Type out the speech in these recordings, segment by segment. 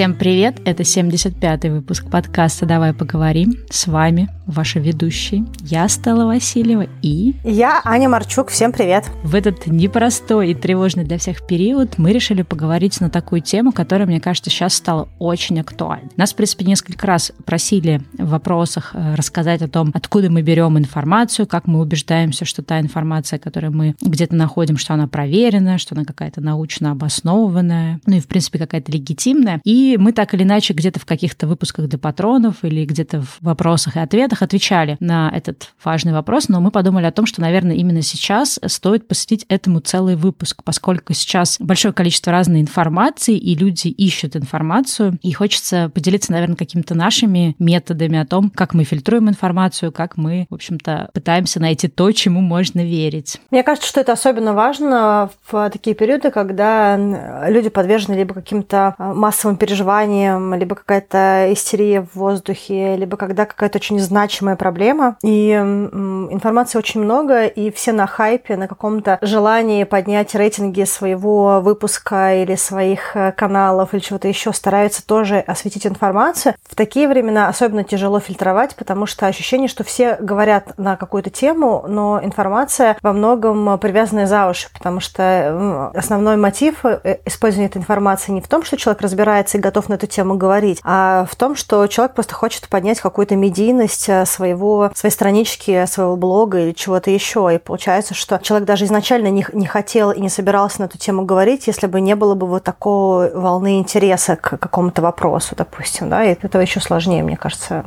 Всем привет! Это 75-й выпуск подкаста «Давай поговорим». С вами ваши ведущие. Я Стелла Васильева и... Я Аня Марчук. Всем привет! В этот непростой и тревожный для всех период мы решили поговорить на такую тему, которая, мне кажется, сейчас стала очень актуальной. Нас, в принципе, несколько раз просили в вопросах э, рассказать о том, откуда мы берем информацию, как мы убеждаемся, что та информация, которую мы где-то находим, что она проверена, что она какая-то научно обоснованная, ну и, в принципе, какая-то легитимная. И мы так или иначе где-то в каких-то выпусках для патронов или где-то в вопросах и ответах отвечали на этот важный вопрос, но мы подумали о том, что, наверное, именно сейчас стоит посвятить этому целый выпуск, поскольку сейчас большое количество разной информации, и люди ищут информацию, и хочется поделиться, наверное, какими-то нашими методами о том, как мы фильтруем информацию, как мы, в общем-то, пытаемся найти то, чему можно верить. Мне кажется, что это особенно важно в такие периоды, когда люди подвержены либо каким-то а, массовым переживаниям, либо какая-то истерия в воздухе, либо когда какая-то очень значимая проблема, и информации очень много, и все на хайпе, на каком-то желании поднять рейтинги своего выпуска или своих э, каналов или чего-то еще стараются тоже осветить информацию. В такие времена особенно тяжело фильтровать, потому что ощущение, что все говорят на какую-то тему, но информация во многом привязанная за уши, потому что основной мотив э, использования этой информации не в том, что человек разбирается готов на эту тему говорить, а в том, что человек просто хочет поднять какую-то медийность, э, своего, своей странички, своего блога или чего-то еще. И получается, что человек даже изначально не, не хотел и не собирался на эту тему говорить, если бы не было бы вот такой волны интереса к какому-то вопросу, допустим. Да? И это еще сложнее, мне кажется,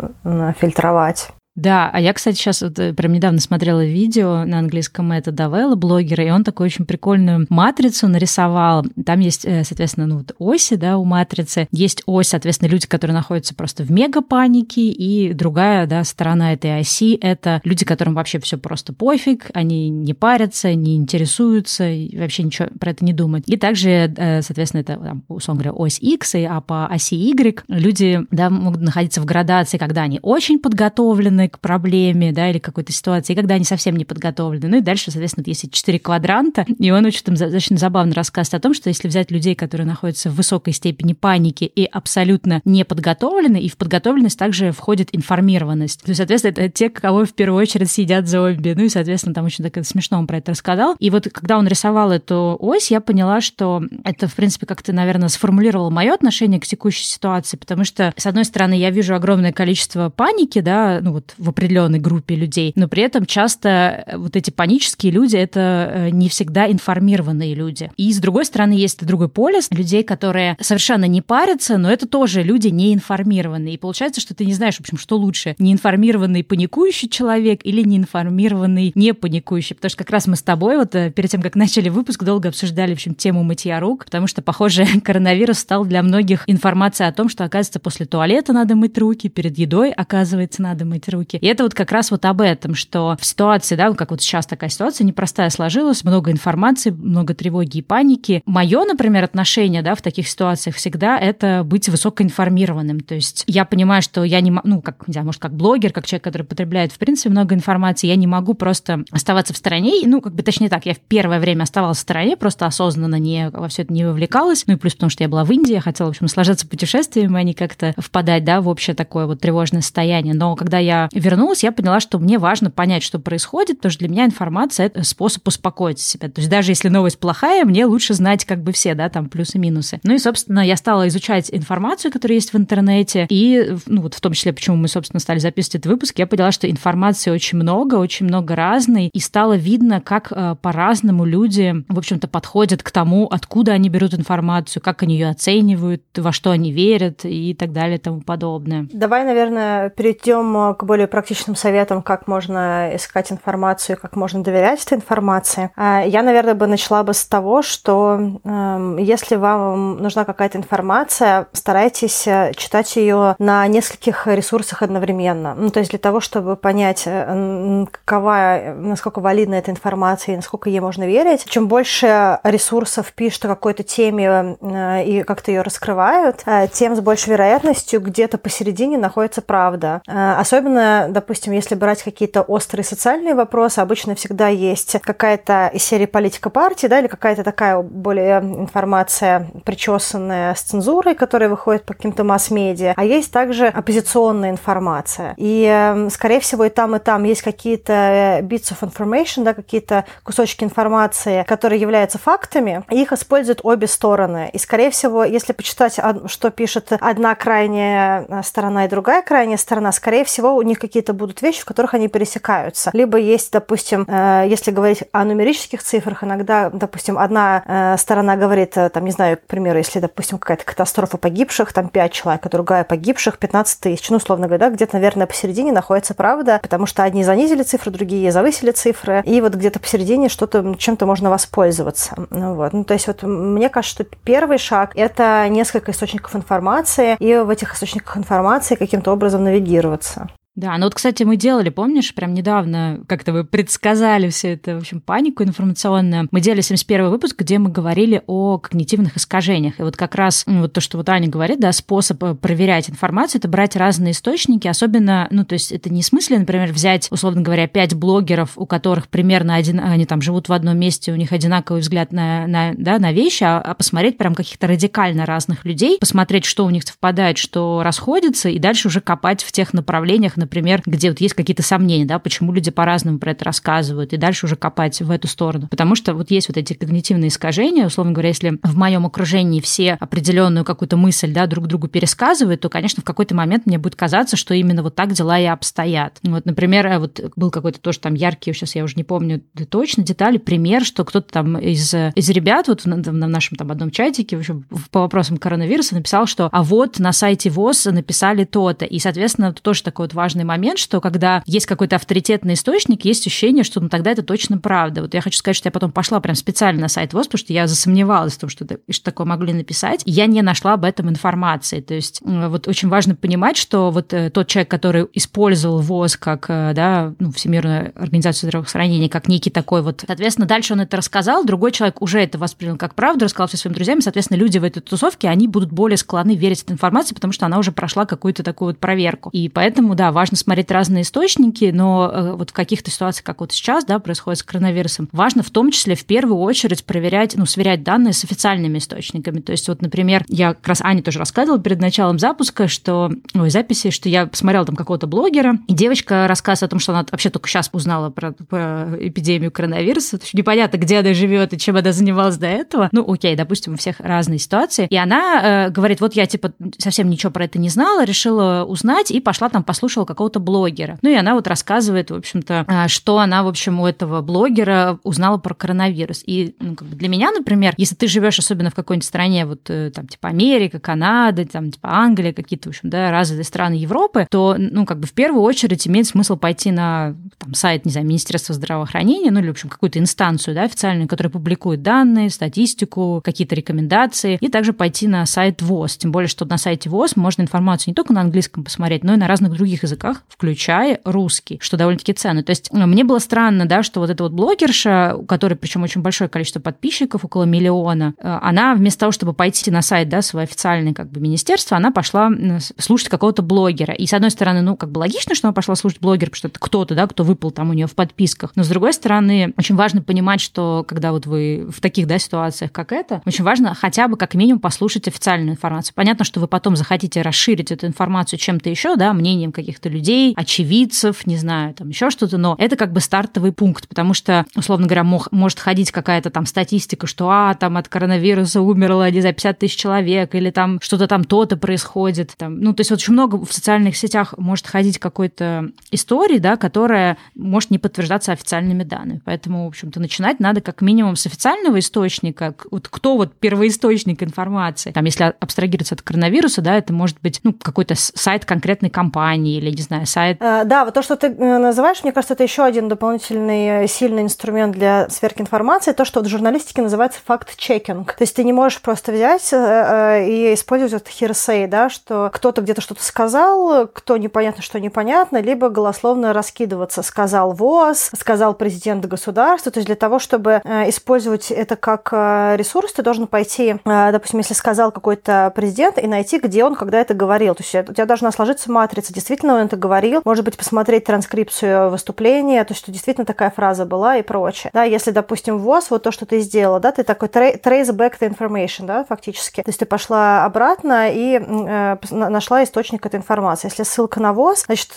фильтровать. Да, а я, кстати, сейчас вот э, прям недавно смотрела видео на английском это Давелла, блогера, и он такую очень прикольную матрицу нарисовал. Там есть, э, соответственно, ну вот оси, да, у матрицы. Есть ось, соответственно, люди, которые находятся просто в мегапанике, и другая, да, сторона этой оси — это люди, которым вообще все просто пофиг, они не парятся, не интересуются, вообще ничего про это не думают. И также, э, соответственно, это, там, условно говоря, ось X, а по оси Y люди, да, могут находиться в градации, когда они очень подготовлены, подготовлены к проблеме, да, или какой-то ситуации, и когда они совсем не подготовлены. Ну и дальше, соответственно, есть четыре квадранта, и он очень там достаточно забавно рассказывает о том, что если взять людей, которые находятся в высокой степени паники и абсолютно не подготовлены, и в подготовленность также входит информированность. То есть, соответственно, это те, кого в первую очередь сидят зомби. Ну и, соответственно, там очень так смешно он про это рассказал. И вот когда он рисовал эту ось, я поняла, что это, в принципе, как-то, наверное, сформулировало мое отношение к текущей ситуации, потому что, с одной стороны, я вижу огромное количество паники, да, ну вот в определенной группе людей, но при этом часто э, вот эти панические люди — это э, не всегда информированные люди. И с другой стороны, есть другой полис людей, которые совершенно не парятся, но это тоже люди неинформированные. И получается, что ты не знаешь, в общем, что лучше, неинформированный паникующий человек или неинформированный не паникующий. Потому что как раз мы с тобой вот э, перед тем, как начали выпуск, долго обсуждали, в общем, тему мытья рук, потому что, похоже, коронавирус стал для многих информацией о том, что, оказывается, после туалета надо мыть руки, перед едой, оказывается, надо мыть руки руки. И это вот как раз вот об этом, что в ситуации, да, как вот сейчас такая ситуация непростая сложилась, много информации, много тревоги и паники. Мое, например, отношение, да, в таких ситуациях всегда это быть высокоинформированным. То есть я понимаю, что я не могу, ну, как, не знаю, может, как блогер, как человек, который потребляет, в принципе, много информации, я не могу просто оставаться в стороне, ну, как бы, точнее так, я в первое время оставалась в стороне, просто осознанно не, во все это не вовлекалась, ну, и плюс потому, что я была в Индии, я хотела, в общем, сложиться путешествиями, а не как-то впадать, да, в общее такое вот тревожное состояние. Но когда я вернулась, я поняла, что мне важно понять, что происходит, потому что для меня информация — это способ успокоить себя. То есть даже если новость плохая, мне лучше знать как бы все, да, там плюсы-минусы. Ну и, собственно, я стала изучать информацию, которая есть в интернете, и, ну вот в том числе, почему мы, собственно, стали записывать этот выпуск, я поняла, что информации очень много, очень много разной, и стало видно, как э, по-разному люди, в общем-то, подходят к тому, откуда они берут информацию, как они ее оценивают, во что они верят и так далее и тому подобное. Давай, наверное, перейдем к более более практичным советом, как можно искать информацию, как можно доверять этой информации. А, я, наверное, бы начала бы с того, что эм, если вам нужна какая-то информация, старайтесь э, читать ее на нескольких ресурсах одновременно. Ну, то есть для того, чтобы понять, э, какова, насколько валидна эта информация и насколько ей можно верить, чем больше ресурсов пишут о какой-то теме э, и как-то ее раскрывают, тем с большей вероятностью где-то посередине находится правда. Особенно допустим, если брать какие-то острые социальные вопросы, обычно всегда есть какая-то из серии политика партии, да, или какая-то такая более информация причесанная с цензурой, которая выходит по каким-то масс-медиа, а есть также оппозиционная информация. И, эм, скорее всего, и там, и там есть какие-то bits of information, да, какие-то кусочки информации, которые являются фактами, и их используют обе стороны. И, скорее всего, если почитать, что пишет одна крайняя э, сторона и другая крайняя сторона, скорее всего, у них какие-то будут вещи, в которых они пересекаются. Либо есть, допустим, э, если говорить о нумерических цифрах, иногда, допустим, одна э, сторона говорит, там, не знаю, к примеру, если, допустим, какая-то катастрофа погибших, там 5 человек, а другая погибших 15 тысяч, ну, условно говоря, да, где-то, наверное, посередине находится правда, потому что одни занизили цифры, другие завысили цифры, и вот где-то посередине что-то, чем-то можно воспользоваться. Ну, вот. ну, то есть вот мне кажется, что первый шаг – это несколько источников информации, и в этих источниках информации каким-то образом навигироваться. Да, ну вот, кстати, мы делали, помнишь, прям недавно, как-то вы предсказали все это, в общем, панику информационную. Мы делали 71 выпуск, где мы говорили о когнитивных искажениях. И вот как раз ну, вот то, что вот Аня говорит, да, способ э, проверять информацию, это брать разные источники, особенно, ну, то есть это не смысле, например, взять, условно говоря, пять блогеров, у которых примерно один, они там живут в одном месте, у них одинаковый взгляд на, на, да, на вещи, а, а посмотреть прям каких-то радикально разных людей, посмотреть, что у них совпадает, что расходится, и дальше уже копать в тех направлениях, например, где вот есть какие-то сомнения, да, почему люди по-разному про это рассказывают, и дальше уже копать в эту сторону. Потому что вот есть вот эти когнитивные искажения, условно говоря, если в моем окружении все определенную какую-то мысль, да, друг другу пересказывают, то, конечно, в какой-то момент мне будет казаться, что именно вот так дела и обстоят. Вот, например, э, вот был какой-то тоже там яркий, сейчас я уже не помню точно детали, пример, что кто-то там из, из ребят вот в, в нашем там одном чатике в общем, по вопросам коронавируса написал, что а вот на сайте ВОЗ написали то-то. И, соответственно, это тоже такой вот важный важный момент, что когда есть какой-то авторитетный источник, есть ощущение, что ну, тогда это точно правда. Вот я хочу сказать, что я потом пошла прям специально на сайт ВОЗ, потому что я засомневалась в том, что, это, что такое могли написать. И я не нашла об этом информации. То есть вот очень важно понимать, что вот э, тот человек, который использовал ВОЗ как э, да, ну, Всемирную организацию здравоохранения, как некий такой вот... Соответственно, дальше он это рассказал, другой человек уже это воспринял как правду, рассказал все своим друзьям, соответственно, люди в этой тусовке, они будут более склонны верить этой информации, потому что она уже прошла какую-то такую вот проверку. И поэтому, да, важно смотреть разные источники, но э, вот в каких-то ситуациях, как вот сейчас, да, происходит с коронавирусом, важно в том числе в первую очередь проверять, ну, сверять данные с официальными источниками. То есть вот, например, я как раз Ане тоже рассказывала перед началом запуска, что, ой, записи, что я посмотрела там какого-то блогера, и девочка рассказывает о том, что она вообще только сейчас узнала про, про эпидемию коронавируса, то есть непонятно, где она живет и чем она занималась до этого. Ну, окей, допустим, у всех разные ситуации. И она э, говорит, вот я типа совсем ничего про это не знала, решила узнать и пошла там послушала какого-то блогера. Ну и она вот рассказывает, в общем-то, а, что она, в общем, у этого блогера узнала про коронавирус. И ну, как бы для меня, например, если ты живешь особенно в какой-нибудь стране, вот э, там типа Америка, Канада, там типа Англия, какие-то, в общем, да, развитые страны Европы, то, ну, как бы в первую очередь имеет смысл пойти на там, сайт, не знаю, Министерства здравоохранения, ну или, в общем, какую-то инстанцию, да, официальную, которая публикует данные, статистику, какие-то рекомендации, и также пойти на сайт ВОЗ. Тем более, что на сайте ВОЗ можно информацию не только на английском посмотреть, но и на разных других языках, включая русский, что довольно-таки ценно. То есть ну, мне было странно, да, что вот эта вот блогерша, у которой причем очень большое количество подписчиков, около миллиона, э, она вместо того, чтобы пойти на сайт, да, свой официальный как бы министерство, она пошла слушать какого-то блогера. И с одной стороны, ну, как бы логично, что она пошла слушать блогера, потому что это кто-то, да, кто выпал там у нее в подписках. Но с другой стороны, очень важно понимать, что когда вот вы в таких, да, ситуациях, как это, очень важно хотя бы как минимум послушать официальную информацию. Понятно, что вы потом захотите расширить эту информацию чем-то еще, да, мнением каких-то людей, очевидцев, не знаю, там еще что-то, но это как бы стартовый пункт, потому что, условно говоря, мог, может ходить какая-то там статистика, что, а, там от коронавируса умерло, не знаю, 50 тысяч человек, или там что-то там то-то происходит. Там. Ну, то есть очень много в социальных сетях может ходить какой-то истории, да, которая может не подтверждаться официальными данными. Поэтому, в общем-то, начинать надо как минимум с официального источника. Вот кто вот первоисточник информации? Там, если абстрагироваться от коронавируса, да, это может быть, ну, какой-то сайт конкретной компании или, не знаю, сайт. Э, да, вот то, что ты э, называешь, мне кажется, это еще один дополнительный э, сильный инструмент для сверки информации, то, что в журналистике называется факт-чекинг. То есть ты не можешь просто взять и использовать этот hearsay, да, что кто-то где-то что-то сказал, кто непонятно, что непонятно, либо голословно раскидываться сказал ВОЗ, сказал президент государства. То есть для того, чтобы э, использовать это как э, ресурс, ты должен пойти, э, допустим, если сказал какой-то президент, и найти, где он когда это говорил. То есть у тебя должна сложиться матрица. Действительно он это говорил. Может быть, посмотреть транскрипцию выступления, то что действительно такая фраза была и прочее. Да, если, допустим, ВОЗ, вот то, что ты сделала, да, ты такой trace back the information, да, фактически. То есть ты пошла обратно и э, нашла источник этой информации. Если ссылка на ВОЗ, значит,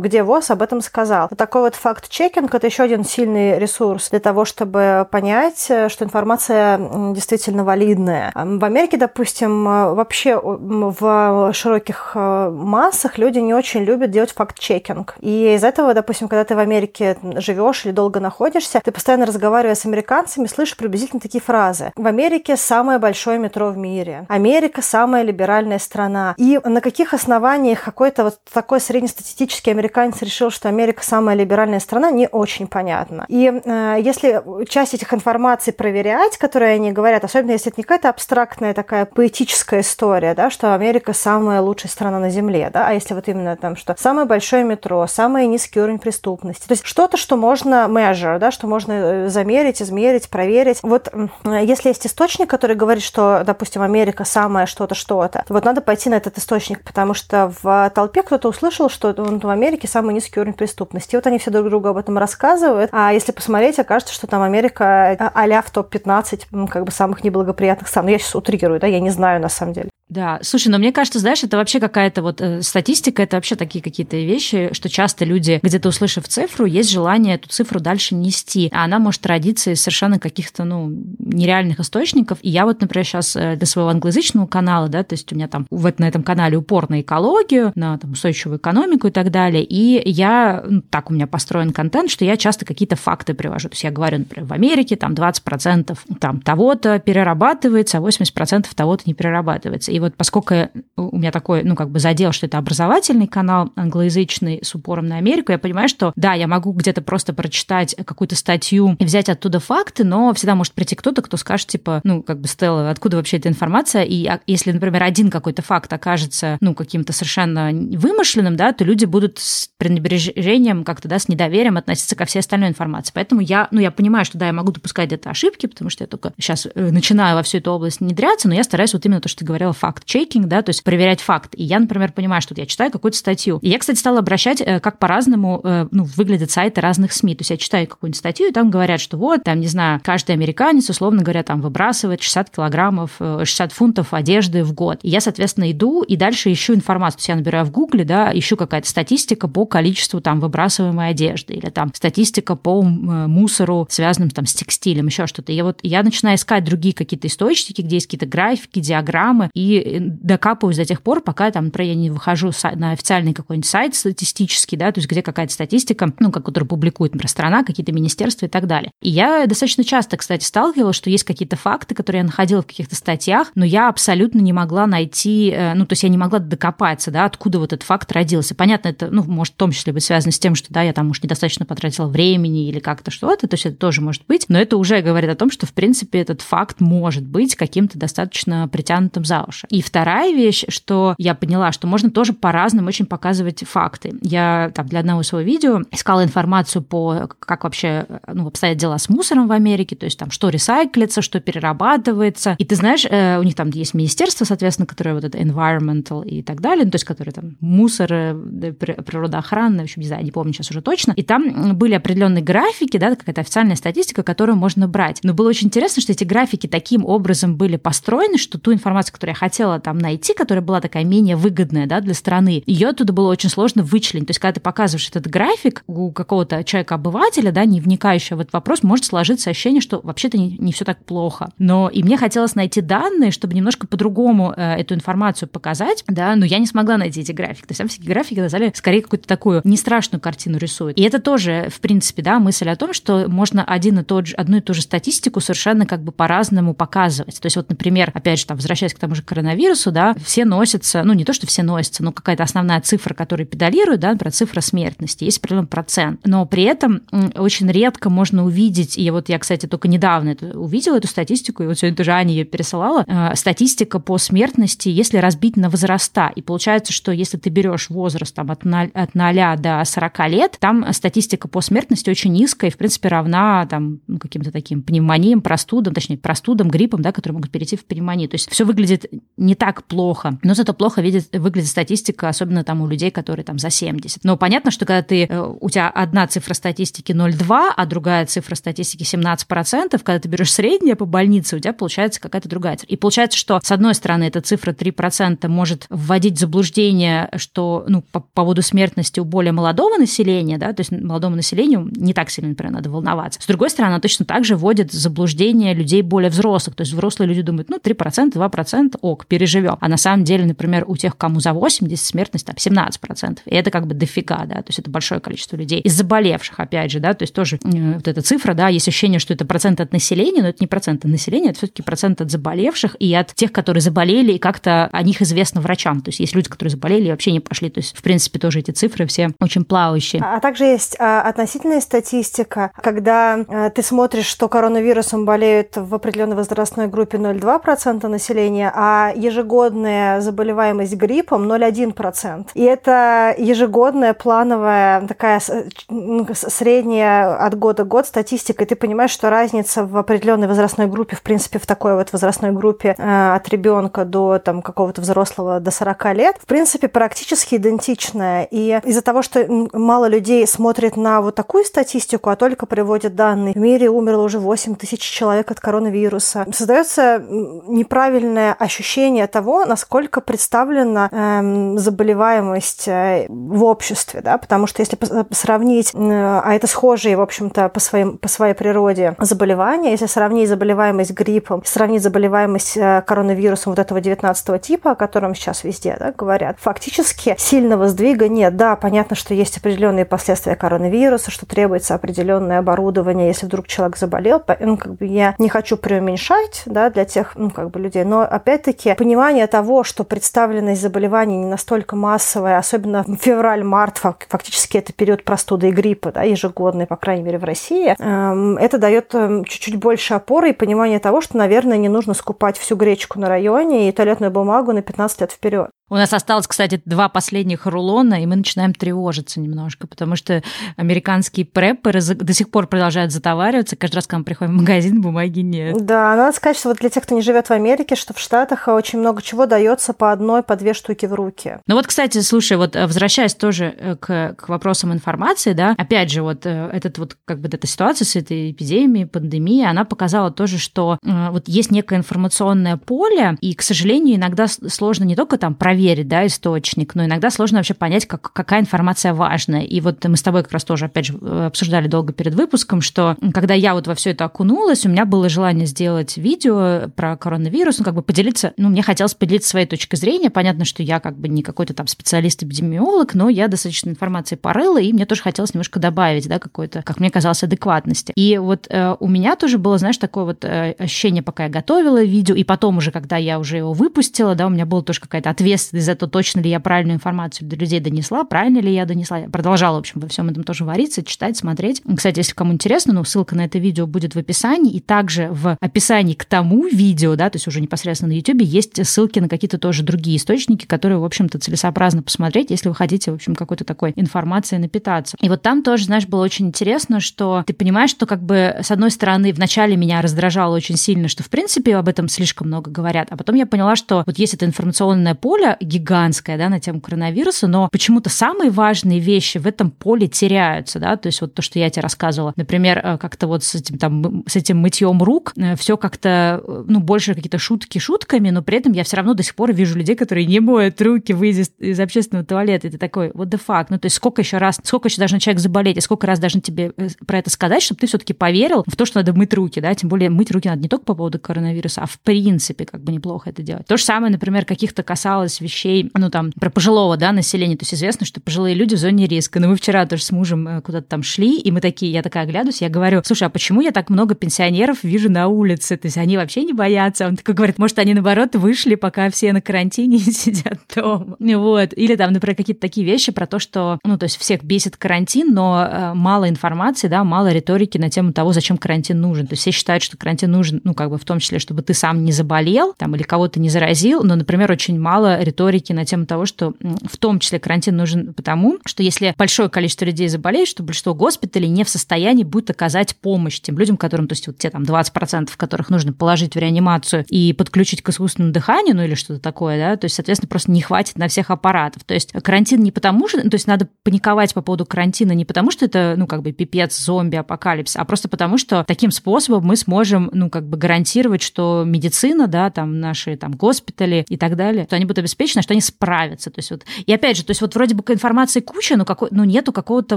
где ВОЗ об этом сказал. Вот такой вот факт-чекинг – это еще один сильный ресурс для того, чтобы понять, э, что информация действительно валидная. В Америке, допустим, э, вообще в широких э, массах люди не очень любят делать факт-чекинг. И из этого, допустим, когда ты в Америке живешь или долго находишься, ты постоянно разговаривая с американцами, слышишь приблизительно такие фразы. В Америке самое большое метро в мире. Америка самая либеральная страна. И на каких основаниях какой-то вот такой среднестатистический американец решил, что Америка самая либеральная страна, не очень понятно. И э, если часть этих информаций проверять, которые они говорят, особенно если это не какая-то абстрактная такая поэтическая история, да, что Америка самая лучшая страна на Земле, да, а если вот именно там, что самое большое метро, самый низкий уровень преступности, то есть что-то, что можно measure, да, что можно э, замерить, измерить, проверить. Вот если есть источник, который говорит, что, допустим, Америка самая что-то, что-то, вот надо пойти на этот источник, потому что в толпе кто-то услышал, что в Америке самый низкий уровень преступности. И вот они все друг другу об этом рассказывают, а если посмотреть, окажется, что там Америка а в топ-15 как бы самых неблагоприятных стран. Ну, я сейчас утрирую, да, я не знаю на самом деле. Да, слушай, но мне кажется, знаешь, это вообще какая-то вот э, статистика, это вообще такие какие-то вещи, что часто люди, где-то услышав цифру, есть желание эту цифру дальше нести, а она может родиться из совершенно каких-то, ну, нереальных источников. И я вот, например, сейчас э, для своего англоязычного канала, да, то есть у меня там вот на этом канале упор на экологию, на там, устойчивую экономику и так далее, и я, ну, так у меня построен контент, что я часто какие-то факты привожу. То есть я говорю, например, в Америке там 20% там того-то перерабатывается, а 80% того-то не перерабатывается. И вот поскольку у меня такой, ну, как бы задел, что это образовательный канал англоязычный с упором на Америку, я понимаю, что да, я могу где-то просто прочитать какую-то статью и взять оттуда факты, но всегда может прийти кто-то, кто скажет, типа, ну, как бы, Стелла, откуда вообще эта информация? И а, если, например, один какой-то факт окажется, ну, каким-то совершенно вымышленным, да, то люди будут с пренебрежением как-то, да, с недоверием относиться ко всей остальной информации. Поэтому я, ну, я понимаю, что, да, я могу допускать где-то ошибки, потому что я только сейчас э, начинаю во всю эту область внедряться, но я стараюсь вот именно то, что ты говорила, факт факт-чекинг, да, то есть проверять факт. И я, например, понимаю, что я читаю какую-то статью. И я, кстати, стала обращать, э, как по-разному э, ну, выглядят сайты разных СМИ. То есть я читаю какую-нибудь статью, и там говорят, что вот, там, не знаю, каждый американец, условно говоря, там выбрасывает 60 килограммов, 60 э, фунтов одежды в год. И я, соответственно, иду и дальше ищу информацию. То есть я набираю в Гугле, да, ищу какая-то статистика по количеству там выбрасываемой одежды или там статистика по мусору, связанным там с текстилем, еще что-то. И вот я начинаю искать другие какие-то источники, где есть какие-то графики, диаграммы, и докапываюсь до тех пор, пока там, например, я не выхожу на официальный какой-нибудь сайт статистический, да, то есть где какая-то статистика, ну, как который публикует, например, страна, какие-то министерства и так далее. И я достаточно часто, кстати, сталкивалась, что есть какие-то факты, которые я находила в каких-то статьях, но я абсолютно не могла найти, э, ну, то есть я не могла докопаться, да, откуда вот этот факт родился. Понятно, это, ну, может в том числе быть связано с тем, что, да, я там, может, недостаточно потратила времени или как-то что-то, то есть это тоже может быть, но это уже говорит о том, что, в принципе, этот факт может быть каким-то достаточно притянутым за уши. И вторая вещь, что я поняла, что можно тоже по-разному очень показывать факты. Я там для одного своего видео искала информацию по, как вообще ну, обстоят дела с мусором в Америке, то есть там что ресайклится, что перерабатывается. И ты знаешь, э, у них там есть министерство, соответственно, которое вот это environmental и так далее, ну, то есть которое там мусор, э, природоохрана, в общем, не знаю, не помню сейчас уже точно. И там были определенные графики, да, какая-то официальная статистика, которую можно брать. Но было очень интересно, что эти графики таким образом были построены, что ту информацию, которую я хотела там найти, которая была такая менее выгодная да, для страны, ее оттуда было очень сложно вычленить. То есть, когда ты показываешь этот график у какого-то человека-обывателя, да, не вникающего в этот вопрос, может сложиться ощущение, что вообще-то не, не все так плохо. Но и мне хотелось найти данные, чтобы немножко по-другому э, эту информацию показать, да, но я не смогла найти эти графики. То есть там все графики, на скорее какую-то такую не страшную картину рисуют. И это тоже, в принципе, да, мысль о том, что можно один и тот же, одну и ту же статистику совершенно как бы по-разному показывать. То есть вот, например, опять же, там, возвращаясь к тому же коронавирусу, коронавирусу, да, все носятся, ну, не то, что все носятся, но какая-то основная цифра, которая педалирует, да, например, цифра смертности, есть определенный процент. Но при этом очень редко можно увидеть, и вот я, кстати, только недавно это увидела, эту статистику, и вот сегодня тоже Аня ее пересылала, э, статистика по смертности, если разбить на возраста. И получается, что если ты берешь возраст там, от 0, от 0 до 40 лет, там статистика по смертности очень низкая и, в принципе, равна там, ну, каким-то таким пневмониям, простудам, точнее, простудам, гриппам, да, которые могут перейти в пневмонию. То есть все выглядит не так плохо, но зато плохо видит, выглядит статистика, особенно там у людей, которые там за 70. Но понятно, что когда ты, э, у тебя одна цифра статистики 0,2, а другая цифра статистики 17%, когда ты берешь среднее по больнице, у тебя получается какая-то другая цифра. И получается, что с одной стороны эта цифра 3% может вводить в заблуждение, что ну, по поводу смертности у более молодого населения, да, то есть молодому населению не так сильно, например, надо волноваться. С другой стороны, она точно так же вводит в заблуждение людей более взрослых. То есть взрослые люди думают, ну, 3%, 2%, ок, переживем. А на самом деле, например, у тех, кому за 80, смертность там 17%. И это как бы дофига, да, то есть это большое количество людей. Из заболевших, опять же, да, то есть тоже э, вот эта цифра, да, есть ощущение, что это процент от населения, но это не процент от населения, это все-таки процент от заболевших и от тех, которые заболели, и как-то о них известно врачам. То есть есть люди, которые заболели и вообще не пошли. То есть, в принципе, тоже эти цифры все очень плавающие. А, а также есть а, относительная статистика, когда а, ты смотришь, что коронавирусом болеют в определенной возрастной группе 0,2% населения, а ежегодная заболеваемость гриппом 0,1%. И это ежегодная плановая такая ну, средняя от года год статистика, и ты понимаешь, что разница в определенной возрастной группе, в принципе, в такой вот возрастной группе э, от ребенка до там какого-то взрослого до 40 лет, в принципе, практически идентичная. И из-за того, что мало людей смотрит на вот такую статистику, а только приводит данные, в мире умерло уже 8 тысяч человек от коронавируса, создается неправильное ощущение того, насколько представлена эм, заболеваемость э, в обществе, да, потому что если сравнить, э, а это схожие, в общем-то, по, своим, по своей природе заболевания, если сравнить заболеваемость гриппом, сравнить заболеваемость э, коронавирусом вот этого 19 типа, о котором сейчас везде да, говорят, фактически сильного сдвига нет. Да, понятно, что есть определенные последствия коронавируса, что требуется определенное оборудование, если вдруг человек заболел. Ну, как бы я не хочу преуменьшать да, для тех ну, как бы людей, но опять-таки понимание того, что представленность заболеваний не настолько массовая, особенно февраль-март, фактически это период простуды и гриппа, да, ежегодный, по крайней мере, в России, эм, это дает эм, чуть-чуть больше опоры и понимание того, что, наверное, не нужно скупать всю гречку на районе и туалетную бумагу на 15 лет вперед. У нас осталось, кстати, два последних рулона, и мы начинаем тревожиться немножко, потому что американские препперы до сих пор продолжают затовариваться. Каждый раз, когда мы приходим в магазин, бумаги нет. Да, надо сказать, что вот для тех, кто не живет в Америке, что в Штатах очень много чего дается по одной, по две штуки в руки. Ну вот, кстати, слушай, вот э, возвращаясь тоже э, к, к вопросам информации, да, опять же, вот э, этот вот как бы эта ситуация с этой эпидемией, пандемией, она показала тоже, что вот есть некое информационное поле, и, к сожалению, иногда сложно не только там проверить, проверить, да, источник, но иногда сложно вообще понять, как, какая информация важная. И вот мы с тобой как раз тоже, опять же, обсуждали долго перед выпуском, что когда я вот во все это окунулась, у меня было желание сделать видео про коронавирус, ну, как бы поделиться, ну, мне хотелось поделиться своей точкой зрения. Понятно, что я как бы не какой-то там специалист-эпидемиолог, но я достаточно информации порыла, и мне тоже хотелось немножко добавить, да, какой-то, как мне казалось, адекватности. И вот э, у меня тоже было, знаешь, такое вот э, ощущение, пока я готовила видео, и потом уже, когда я уже его выпустила, да, у меня была тоже какая-то ответственность ответственность за то, точно ли я правильную информацию до людей донесла, правильно ли я донесла. Я продолжала, в общем, во всем этом тоже вариться, читать, смотреть. Кстати, если кому интересно, ну, ссылка на это видео будет в описании, и также в описании к тому видео, да, то есть уже непосредственно на YouTube, есть ссылки на какие-то тоже другие источники, которые, в общем-то, целесообразно посмотреть, если вы хотите, в общем, какой-то такой информацией напитаться. И вот там тоже, знаешь, было очень интересно, что ты понимаешь, что как бы, с одной стороны, вначале меня раздражало очень сильно, что, в принципе, об этом слишком много говорят, а потом я поняла, что вот есть это информационное поле, гигантская, да, на тему коронавируса, но почему-то самые важные вещи в этом поле теряются, да, то есть вот то, что я тебе рассказывала, например, э, как-то вот с этим там, с этим мытьем рук, э, все как-то, э, ну, больше какие-то шутки шутками, но при этом я все равно до сих пор вижу людей, которые не моют руки, выйдя из общественного туалета, это такой, вот the fuck, ну, то есть сколько еще раз, сколько еще должен человек заболеть, и сколько раз должен тебе про это сказать, чтобы ты все-таки поверил в то, что надо мыть руки, да, тем более мыть руки надо не только по поводу коронавируса, а в принципе как бы неплохо это делать. То же самое, например, каких-то касалось вещей, ну, там, про пожилого, да, населения. То есть известно, что пожилые люди в зоне риска. Но мы вчера тоже с мужем э, куда-то там шли, и мы такие, я такая оглядываюсь, я говорю, слушай, а почему я так много пенсионеров вижу на улице? То есть они вообще не боятся. Он такой говорит, может, они, наоборот, вышли, пока все на карантине сидят дома. Вот. Или там, например, какие-то такие вещи про то, что, ну, то есть всех бесит карантин, но э, мало информации, да, мало риторики на тему того, зачем карантин нужен. То есть все считают, что карантин нужен, ну, как бы в том числе, чтобы ты сам не заболел, там, или кого-то не заразил, но, например, очень мало риторики на тему того, что в том числе карантин нужен потому, что если большое количество людей заболеет, что большинство госпиталей не в состоянии будет оказать помощь тем людям, которым, то есть вот те там 20%, которых нужно положить в реанимацию и подключить к искусственному дыханию, ну или что-то такое, да, то есть, соответственно, просто не хватит на всех аппаратов. То есть карантин не потому что, то есть надо паниковать по поводу карантина не потому, что это, ну, как бы пипец, зомби, апокалипсис, а просто потому, что таким способом мы сможем, ну, как бы гарантировать, что медицина, да, там наши там госпитали и так далее, что они будут обеспечены, что они справятся. То есть вот, и опять же, то есть вот вроде бы информации куча, но, какой, ну нету какого-то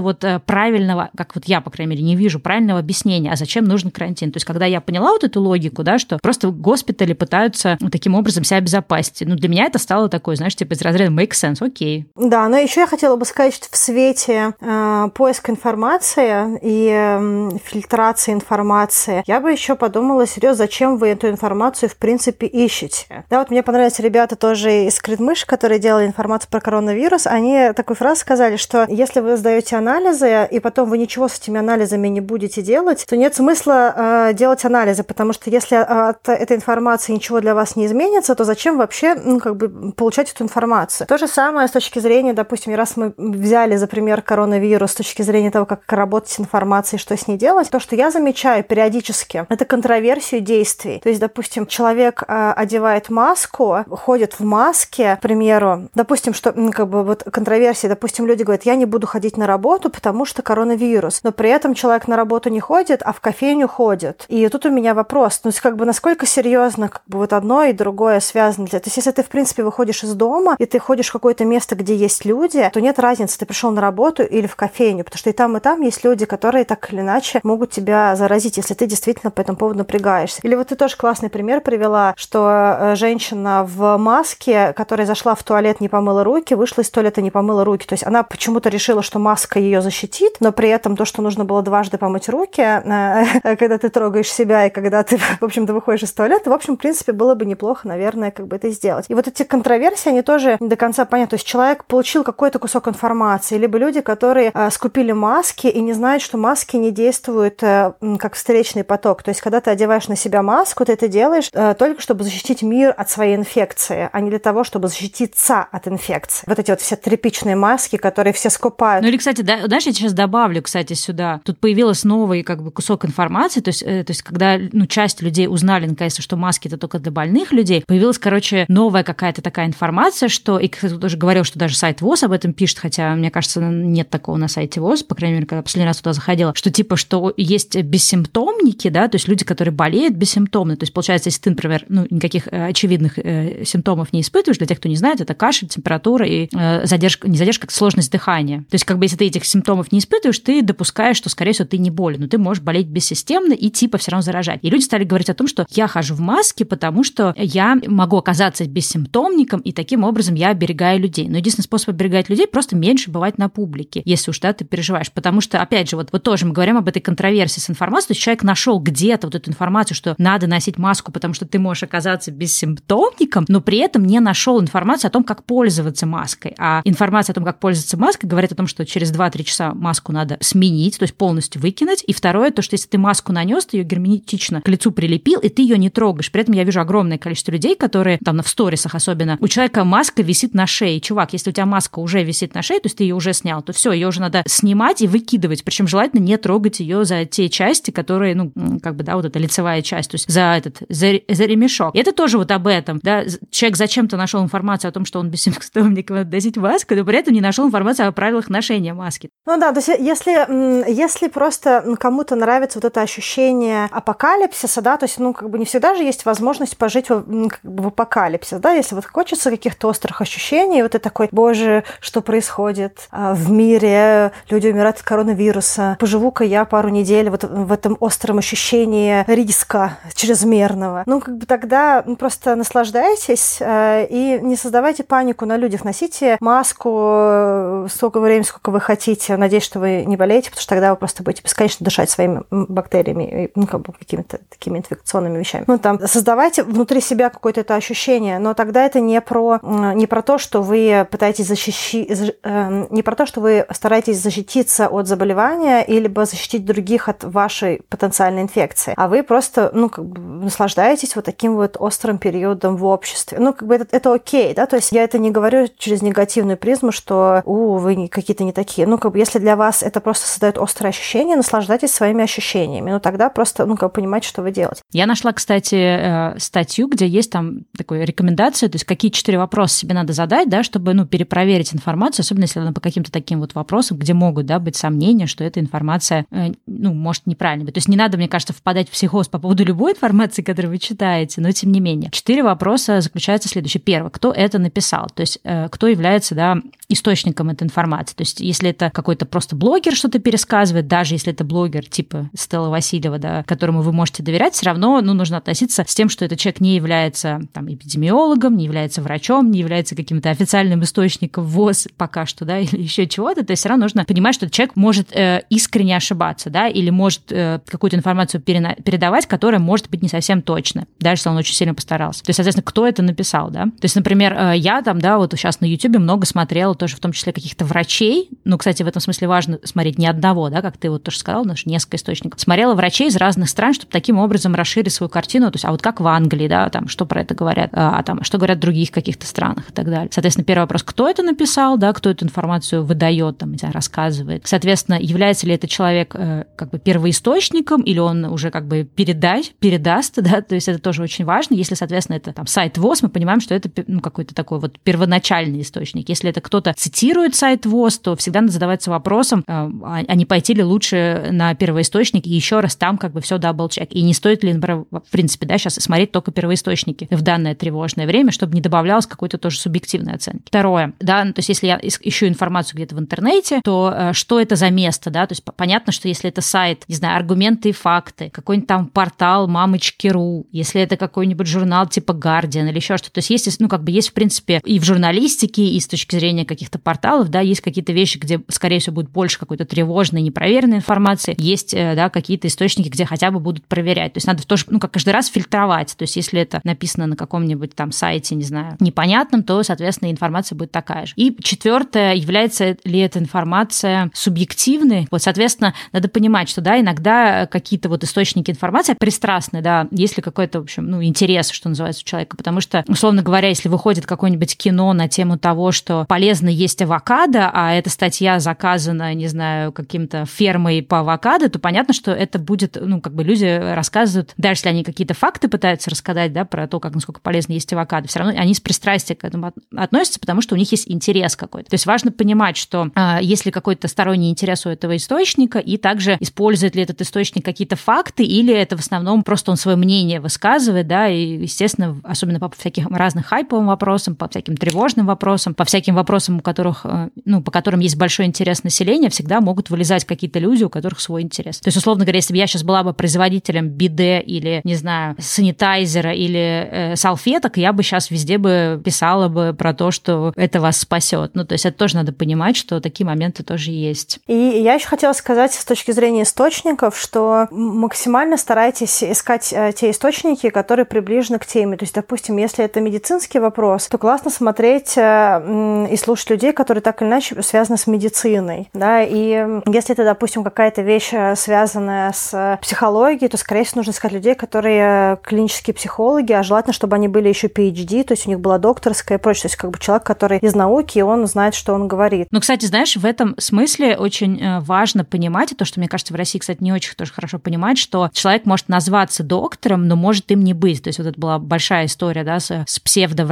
вот э, правильного, как вот я, по крайней мере, не вижу правильного объяснения, а зачем нужен карантин. То есть когда я поняла вот эту логику, да, что просто госпитали пытаются таким образом себя обезопасить. Ну, для меня это стало такое, знаешь, типа из разряда make sense, окей. Да, но еще я хотела бы сказать, что в свете э, поиска информации и э, фильтрации информации, я бы еще подумала, серьезно, зачем вы эту информацию в принципе ищете? Да, вот мне понравились ребята тоже из Критмыш, которые делали информацию про коронавирус, они такую фразу сказали, что если вы сдаете анализы, и потом вы ничего с этими анализами не будете делать, то нет смысла э, делать анализы, потому что если от этой информации ничего для вас не изменится, то зачем вообще ну, как бы получать эту информацию? То же самое с точки зрения, допустим, раз мы взяли за пример коронавирус с точки зрения того, как работать с информацией, что с ней делать, то, что я замечаю периодически, это контроверсию действий. То есть, допустим, человек э, одевает маску, ходит в маске, к примеру, допустим, что, как бы вот контроверсия, допустим, люди говорят, я не буду ходить на работу, потому что коронавирус, но при этом человек на работу не ходит, а в кофейню ходит. И тут у меня вопрос, ну, как бы насколько серьезно как бы вот одно и другое связано. То есть, если ты, в принципе, выходишь из дома, и ты ходишь в какое-то место, где есть люди, то нет разницы, ты пришел на работу или в кофейню, потому что и там, и там есть люди, которые так или иначе могут тебя заразить, если ты действительно по этому поводу напрягаешься. Или вот ты тоже классный пример привела, что э, женщина в маске, которая зашла в туалет, не помыла руки, вышла из туалета, не помыла руки. То есть она почему-то решила, что маска ее защитит, но при этом то, что нужно было дважды помыть руки, э, когда ты трогаешь себя и когда ты, в общем-то, выходишь из туалета, в общем, в принципе, было бы неплохо, наверное, как бы это сделать. И вот эти контроверсии, они тоже не до конца понятны. То есть человек получил какой-то кусок информации, либо люди, которые э, скупили маски и не знают, что маски не действуют как встречный поток. То есть, когда ты одеваешь на себя маску, ты это делаешь только чтобы защитить мир от своей инфекции, а не для того, чтобы защититься от инфекции. Вот эти вот все тряпичные маски, которые все скупают. Ну или, кстати, да, знаешь, я сейчас добавлю, кстати, сюда. Тут появилась новый как бы кусок информации, то есть, э, то есть когда ну, часть людей узнали наконец-то, что маски это только для больных людей, появилась, короче, новая какая-то такая информация, что, и кто-то тоже говорил, что даже сайт ВОЗ об этом пишет, хотя, мне кажется, нет такого на сайте ВОЗ, по крайней мере, когда последний раз туда заходила, что типа, что есть бессимптомники, да, то есть люди, которые болеют бессимптомно, то есть, получается, если ты, например, ну, никаких э, очевидных э, симптомов не испытываешь, для тех, кто не знает, это кашель, температура и э, задержка, не задержка, как сложность дыхания. То есть, как бы, если ты этих симптомов не испытываешь, ты допускаешь, что, скорее всего, ты не болен, но ты можешь болеть бессистемно и типа все равно заражать. И люди стали говорить о том, что я хожу в маске, потому что я могу оказаться бессимптомником, и таким образом я оберегаю людей. Но единственный способ оберегать людей просто меньше бывать на публике, если уж да, ты переживаешь. Потому что, опять же, вот, вот тоже мы говорим об этой контроверсии с информацией, то есть человек нашел где-то вот эту информацию, что надо носить маску, потому что ты можешь оказаться бессимптомником, но при этом не нашел информацию о том, как пользоваться маской. А информация о том, как пользоваться маской, говорит о том, что через 2-3 часа маску надо сменить, то есть полностью выкинуть. И второе, то, что если ты маску нанес, ты ее герметично к лицу прилепил, и ты ее не трогаешь. При этом я вижу огромное количество людей, которые там в сторисах особенно, у человека маска висит на шее. Чувак, если у тебя маска уже висит на шее, то есть ты ее уже снял, то все, ее уже надо снимать и выкидывать. Причем желательно не трогать ее за те части, которые, ну, как бы, да, вот эта лицевая часть, то есть за этот, за, за ремешок. И это тоже вот об этом, да, человек зачем-то нашел информацию о том, что он бессимптомник, надо носить маску, но при этом не нашел информацию о правилах ношения маски. Ну да, то есть если, если просто кому-то нравится вот это ощущение апокалипсиса, да, то есть, ну, как бы не всегда же есть возможность пожить в, как бы в апокалипсис, да, если вот хочется каких-то острых ощущений, вот ты такой, боже, что происходит а, в мире, люди умирают от коронавируса, поживу-ка я пару недель вот в этом остром ощущении риска чрезмерного. Ну, как бы тогда просто наслаждайтесь э, и не, создавайте панику на людях, носите маску э, столько времени, сколько вы хотите, надеюсь, что вы не болеете, потому что тогда вы просто будете бесконечно дышать своими бактериями, ну, как бы какими-то такими инфекционными вещами. Ну, там, создавайте внутри себя какое-то это ощущение, но тогда это не про, не про то, что вы пытаетесь защищить, э, не про то, что вы стараетесь защититься от заболевания или защитить других от вашей потенциальной инфекции, а вы просто, ну, как бы наслаждаетесь вот таким вот острым периодом в обществе. Ну, как бы это, это окей, да, то есть я это не говорю через негативную призму, что, у, вы какие-то не такие. Ну, как бы если для вас это просто создает острое ощущение, наслаждайтесь своими ощущениями. Ну, тогда просто, ну, как бы понимаете, что вы делаете. Я нашла, кстати, э, статью, где есть там такая рекомендация, то есть какие четыре вопроса себе надо задать, да, чтобы, ну, перепроверить информацию, особенно если она по каким-то таким вот вопросам, где могут, да, быть сомнения, что эта информация, э, ну, может неправильно быть. То есть не надо, мне кажется, впадать в психоз по поводу любой информации, которую вы читаете, но тем не менее. Четыре вопроса заключаются в следующем. Первое, кто это написал? То есть э, кто является, да, источником этой информации. То есть если это какой-то просто блогер что-то пересказывает, даже если это блогер типа Стелла Васильева, да, которому вы можете доверять, все равно ну, нужно относиться с тем, что этот человек не является там, эпидемиологом, не является врачом, не является каким-то официальным источником ВОЗ пока что, да, или еще чего-то. То есть все равно нужно понимать, что человек может э, искренне ошибаться, да, или может э, какую-то информацию передавать, которая может быть не совсем точна, даже если он очень сильно постарался. То есть, соответственно, кто это написал, да? То есть, например, э, я там, да, вот сейчас на YouTube много смотрела тоже в том числе каких-то врачей. Ну, кстати, в этом смысле важно смотреть не одного, да, как ты вот тоже сказал, наш несколько источников. Смотрела врачей из разных стран, чтобы таким образом расширить свою картину. То есть, а вот как в Англии, да, там, что про это говорят, а, а там, что говорят в других каких-то странах и так далее. Соответственно, первый вопрос, кто это написал, да, кто эту информацию выдает, там, рассказывает. Соответственно, является ли этот человек э, как бы первоисточником или он уже как бы передать, передаст, да, то есть это тоже очень важно. Если, соответственно, это там сайт ВОЗ, мы понимаем, что это ну, какой-то такой вот первоначальный источник. Если это кто-то цитирует сайт ВОЗ, то всегда надо задаваться вопросом, а, а не пойти ли лучше на первоисточник и еще раз там как бы все double-check. И не стоит ли, например, в принципе, да, сейчас смотреть только первоисточники в данное тревожное время, чтобы не добавлялось какой-то тоже субъективной оценки. Второе, да, ну, то есть если я ищу информацию где-то в интернете, то э, что это за место, да, то есть понятно, что если это сайт, не знаю, аргументы и факты, какой-нибудь там портал мамочки.ру, если это какой-нибудь журнал типа Guardian или еще что-то, то есть есть, ну, как бы есть, в принципе, и в журналистике, и с точки зрения каких-то порталов, да, есть какие-то вещи, где, скорее всего, будет больше какой-то тревожной, непроверенной информации, есть, э, да, какие-то источники, где хотя бы будут проверять. То есть надо тоже, ну, как каждый раз фильтровать. То есть если это написано на каком-нибудь там сайте, не знаю, непонятном, то, соответственно, информация будет такая же. И четвертое, является ли эта информация субъективной? Вот, соответственно, надо понимать, что, да, иногда какие-то вот источники информации пристрастны, да, если какой-то, в общем, ну, интерес, что называется, у человека, потому что, условно говоря, если выходит какое-нибудь кино на тему того, что полезно есть авокадо, а эта статья заказана, не знаю, каким-то фермой по авокадо, то понятно, что это будет, ну, как бы люди рассказывают, даже если они какие-то факты пытаются рассказать, да, про то, как, насколько полезно есть авокадо, все равно они с пристрастием к этому относятся, потому что у них есть интерес какой-то. То есть важно понимать, что а, есть ли какой-то сторонний интерес у этого источника, и также использует ли этот источник какие-то факты, или это в основном просто он свое мнение высказывает, да, и, естественно, особенно по всяким разным хайповым вопросам, по всяким тревожным вопросам, по всяким вопросам, у которых, э, ну, по которым есть большой интерес населения, всегда могут вылезать какие-то люди, у которых свой интерес. То есть, условно говоря, если бы я сейчас была бы производителем биде или, не знаю, санитайзера или э, салфеток, я бы сейчас везде бы писала бы про то, что это вас спасет. Ну, то есть это тоже надо понимать, что такие моменты тоже есть. И я еще хотела сказать с точки зрения источников, что максимально старайтесь искать э, те источники, которые приближены к теме. То есть, допустим, если это медицинский вопрос, то классно смотреть э, и слушать людей, которые так или иначе связаны с медициной. Да? И если это, допустим, какая-то вещь, э, связанная с психологией, то, скорее всего, нужно искать людей, которые клинические психологи, а желательно, чтобы они были еще PhD, то есть у них была докторская и прочее. То есть как бы человек, который из науки, он знает, что он говорит. Ну, кстати, знаешь, в этом смысле очень важно понимать, и то, что, мне кажется, в России, кстати, не очень тоже хорошо понимать, что человек может назваться доктором, но может им не быть. То есть вот это была большая история, да, с, с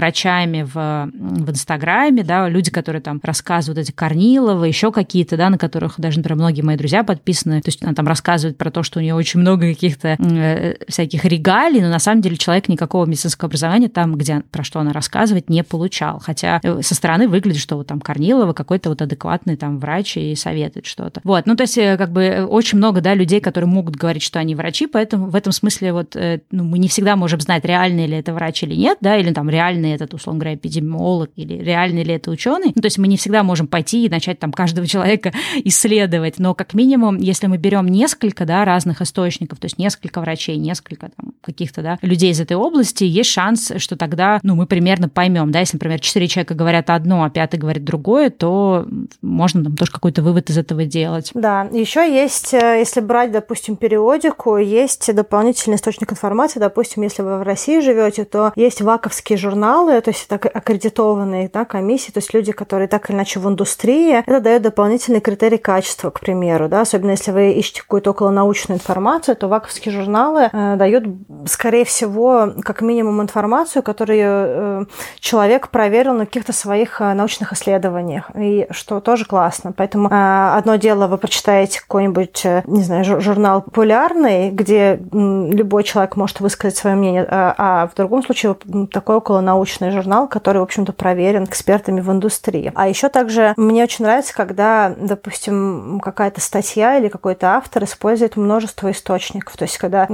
псевдоврачами в, в Инстаграме, да, люди, которые там рассказывают эти Корниловы, еще какие-то, да, на которых даже, например, многие мои друзья подписаны. То есть она там рассказывает про то, что у нее очень много каких-то э, всяких регалий, но на самом деле человек никакого медицинского образования там, где, про что она рассказывает, не получал. Хотя э, со стороны выглядит, что вот там Корнилова какой-то вот адекватный там врач и советует что-то. Вот, ну то есть э, как бы очень много, да, людей, которые могут говорить, что они врачи, поэтому в этом смысле вот ну, мы не всегда можем знать, реальный ли это врач или нет, да, или там реальный этот, условно говоря, эпидемиолог или реальный ли это ученый. Ну, то есть мы не всегда можем пойти и начать там каждого человека исследовать, но как минимум, если мы берем несколько да, разных источников, то есть несколько врачей, несколько там, каких-то да, людей из этой области, есть шанс, что тогда ну, мы примерно поймем, да, если, например, четыре человека говорят одно, а пятый говорит другое, то можно там тоже какой-то вывод из этого делать. Да, еще есть, э, если брать, допустим, периодику, есть дополнительный источник информации, допустим, если вы в России живете, то есть ваковские журналы, то есть это аккредитованные да, комиссии, то есть люди, которые так или иначе в индустрии, это дает дополнительный критерий качества, к примеру, да, особенно если вы ищете какую-то околонаучную информацию, то ваковские журналы э, дают, скорее всего, как минимум информацию, которую э, человек проверил на каких-то своих э, научных исследованиях, и что тоже классно. Поэтому э, одно дело, вы прочитаете какой-нибудь, не знаю, журнал популярный, где любой человек может высказать свое мнение, а, а в другом случае такой околонаучный журнал, который, в общем-то, проверен экспертами в индустрии. А еще также мне очень нравится, когда, допустим, какая-то статья или какой-то автор использует множество источников. То есть, когда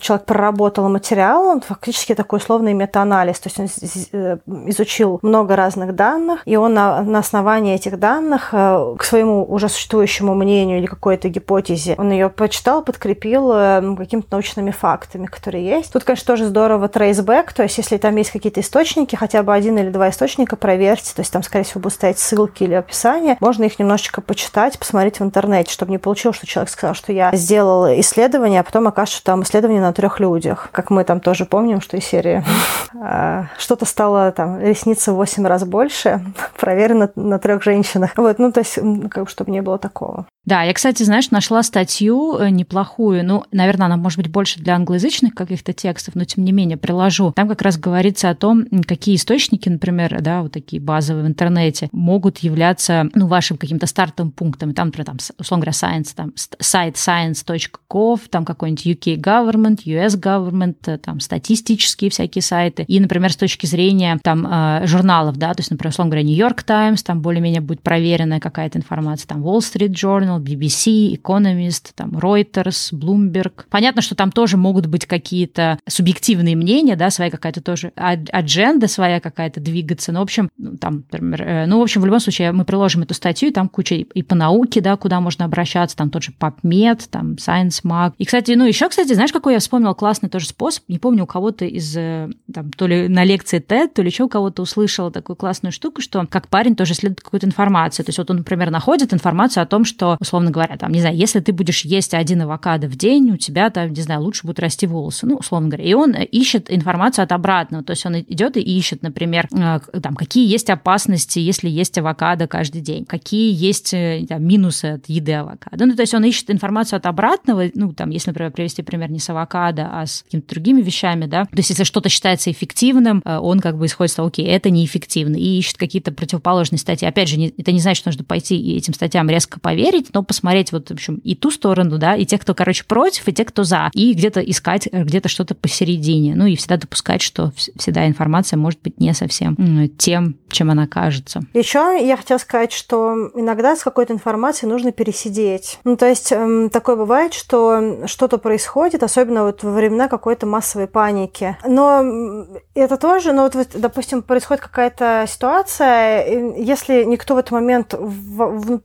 человек проработал материал, он фактически такой условный метаанализ. То есть он э, изучил много разных данных, и он на, на основании этих данных э, к своему уже существующему мнению или какой-то гипотезе, он ее почитал, подкрепил э, какими-то научными фактами, которые есть. Тут, конечно, тоже здорово трейсбэк, то есть если там есть какие-то источники, хотя бы один или два источника, проверьте, то есть там, скорее всего, будут стоять ссылки или описания, можно их немножечко почитать, посмотреть в интернете, чтобы не получилось, что человек сказал, что я сделал исследование, а потом окажется, что там исследование на трех людях. Как мы там тоже помним, что из серии а, что-то стало там ресница в 8 раз больше, проверено на трех женщинах. Вот, ну, то есть, как бы, чтобы не было такого. Да, я, кстати, знаешь, нашла статью э, неплохую. Ну, наверное, она может быть больше для англоязычных каких-то текстов, но тем не менее приложу. Там как раз говорится о том, какие источники, например, да, вот такие базовые в интернете, могут являться, ну, вашим каким-то стартовым пунктом. Там, например, там, условно говоря, science, там, сайт science.gov, там какой-нибудь UK government, US government, э, там, статистические всякие сайты. И, например, с точки зрения, там, э, журналов, да, то есть, например, условно говоря, New York Times, там более-менее будет проверенная какая-то информация, там, Wall Street Journal, BBC, Economist, там, Reuters, Bloomberg. Понятно, что там тоже могут быть какие-то субъективные мнения, да, своя какая-то тоже адженда своя какая-то двигаться. Ну, в общем, ну, там, например, э, ну, в общем, в любом случае мы приложим эту статью, и там куча и по науке, да, куда можно обращаться, там тот же PubMed, там Science Mag. И, кстати, ну, еще, кстати, знаешь, какой я вспомнил классный тоже способ, не помню, у кого-то из, э, там, то ли на лекции TED, то ли еще у кого-то услышала такую классную штуку, что как парень тоже следует какую-то информацию. То есть вот он, например, находит информацию о том, что условно говоря, там, не знаю, если ты будешь есть один авокадо в день, у тебя там, не знаю, лучше будут расти волосы, ну, условно говоря. И он ищет информацию от обратного, то есть он идет и ищет, например, э, там, какие есть опасности, если есть авокадо каждый день, какие есть э, там, минусы от еды авокадо. Ну, то есть он ищет информацию от обратного, ну, там, если, например, привести пример не с авокадо, а с какими-то другими вещами, да, то есть если что-то считается эффективным, э, он как бы исходит с того, окей, это неэффективно, и ищет какие-то противоположные статьи. Опять же, это не значит, что нужно пойти и этим статьям резко поверить, но посмотреть вот, в общем, и ту сторону, да, и тех, кто, короче, против, и тех, кто за, и где-то искать э, где-то что-то посередине. Ну и всегда допускать, что всегда информация может быть не совсем тем, чем она кажется. Еще я хотела сказать, что иногда с какой-то информацией нужно пересидеть. Ну, то есть эм, такое бывает, что что-то происходит, особенно вот во времена какой-то массовой паники. Но это тоже, ну вот, допустим, происходит какая-то ситуация, если никто в этот момент